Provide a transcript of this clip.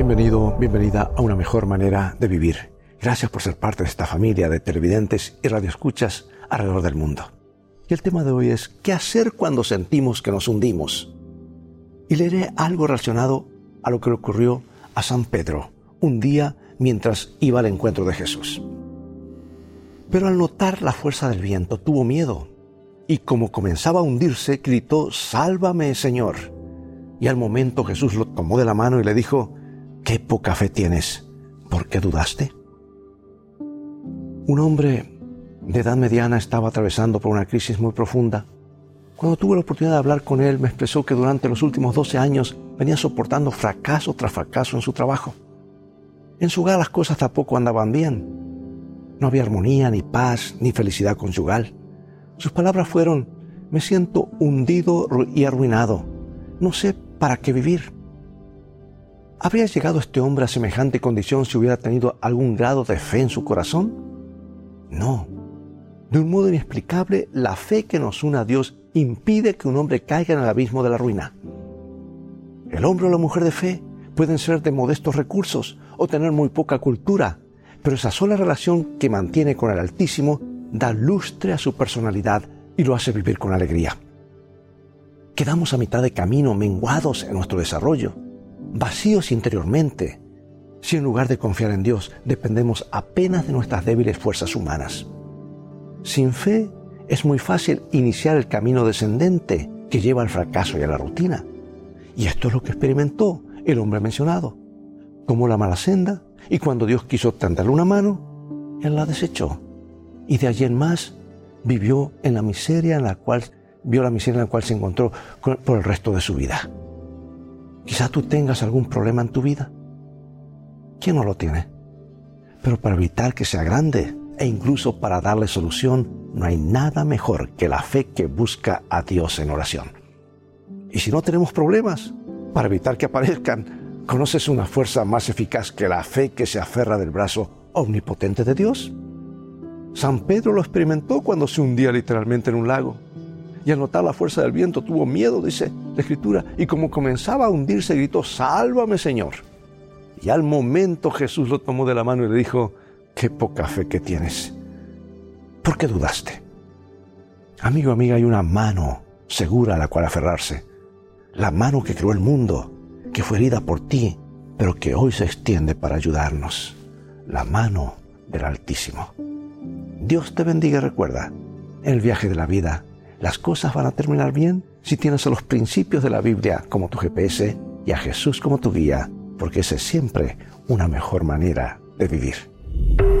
Bienvenido, bienvenida a una mejor manera de vivir. Gracias por ser parte de esta familia de televidentes y radioescuchas alrededor del mundo. Y el tema de hoy es ¿qué hacer cuando sentimos que nos hundimos? Y leeré algo relacionado a lo que le ocurrió a San Pedro un día mientras iba al encuentro de Jesús. Pero al notar la fuerza del viento tuvo miedo y como comenzaba a hundirse gritó, Sálvame, Señor. Y al momento Jesús lo tomó de la mano y le dijo, Qué poca fe tienes, ¿por qué dudaste? Un hombre de edad mediana estaba atravesando por una crisis muy profunda. Cuando tuve la oportunidad de hablar con él, me expresó que durante los últimos 12 años venía soportando fracaso tras fracaso en su trabajo. En su hogar las cosas tampoco andaban bien. No había armonía, ni paz, ni felicidad conyugal. Sus palabras fueron, me siento hundido y arruinado. No sé para qué vivir. ¿Habría llegado este hombre a semejante condición si hubiera tenido algún grado de fe en su corazón? No. De un modo inexplicable, la fe que nos une a Dios impide que un hombre caiga en el abismo de la ruina. El hombre o la mujer de fe pueden ser de modestos recursos o tener muy poca cultura, pero esa sola relación que mantiene con el Altísimo da lustre a su personalidad y lo hace vivir con alegría. Quedamos a mitad de camino menguados en nuestro desarrollo vacíos interiormente, si en lugar de confiar en Dios dependemos apenas de nuestras débiles fuerzas humanas. Sin fe es muy fácil iniciar el camino descendente que lleva al fracaso y a la rutina. Y esto es lo que experimentó el hombre mencionado. Tomó la mala senda y cuando Dios quiso tenderle una mano, él la desechó. Y de allí en más vivió en la miseria en la cual vio la miseria en la cual se encontró por el resto de su vida. Quizá tú tengas algún problema en tu vida. ¿Quién no lo tiene? Pero para evitar que sea grande e incluso para darle solución, no hay nada mejor que la fe que busca a Dios en oración. Y si no tenemos problemas, para evitar que aparezcan, ¿conoces una fuerza más eficaz que la fe que se aferra del brazo omnipotente de Dios? San Pedro lo experimentó cuando se hundía literalmente en un lago y al notar la fuerza del viento tuvo miedo, dice la escritura, y como comenzaba a hundirse gritó, sálvame Señor. Y al momento Jesús lo tomó de la mano y le dijo, qué poca fe que tienes. ¿Por qué dudaste? Amigo, amiga, hay una mano segura a la cual aferrarse. La mano que creó el mundo, que fue herida por ti, pero que hoy se extiende para ayudarnos. La mano del Altísimo. Dios te bendiga y recuerda, en el viaje de la vida, las cosas van a terminar bien si tienes a los principios de la Biblia como tu GPS y a Jesús como tu guía, porque esa es siempre una mejor manera de vivir.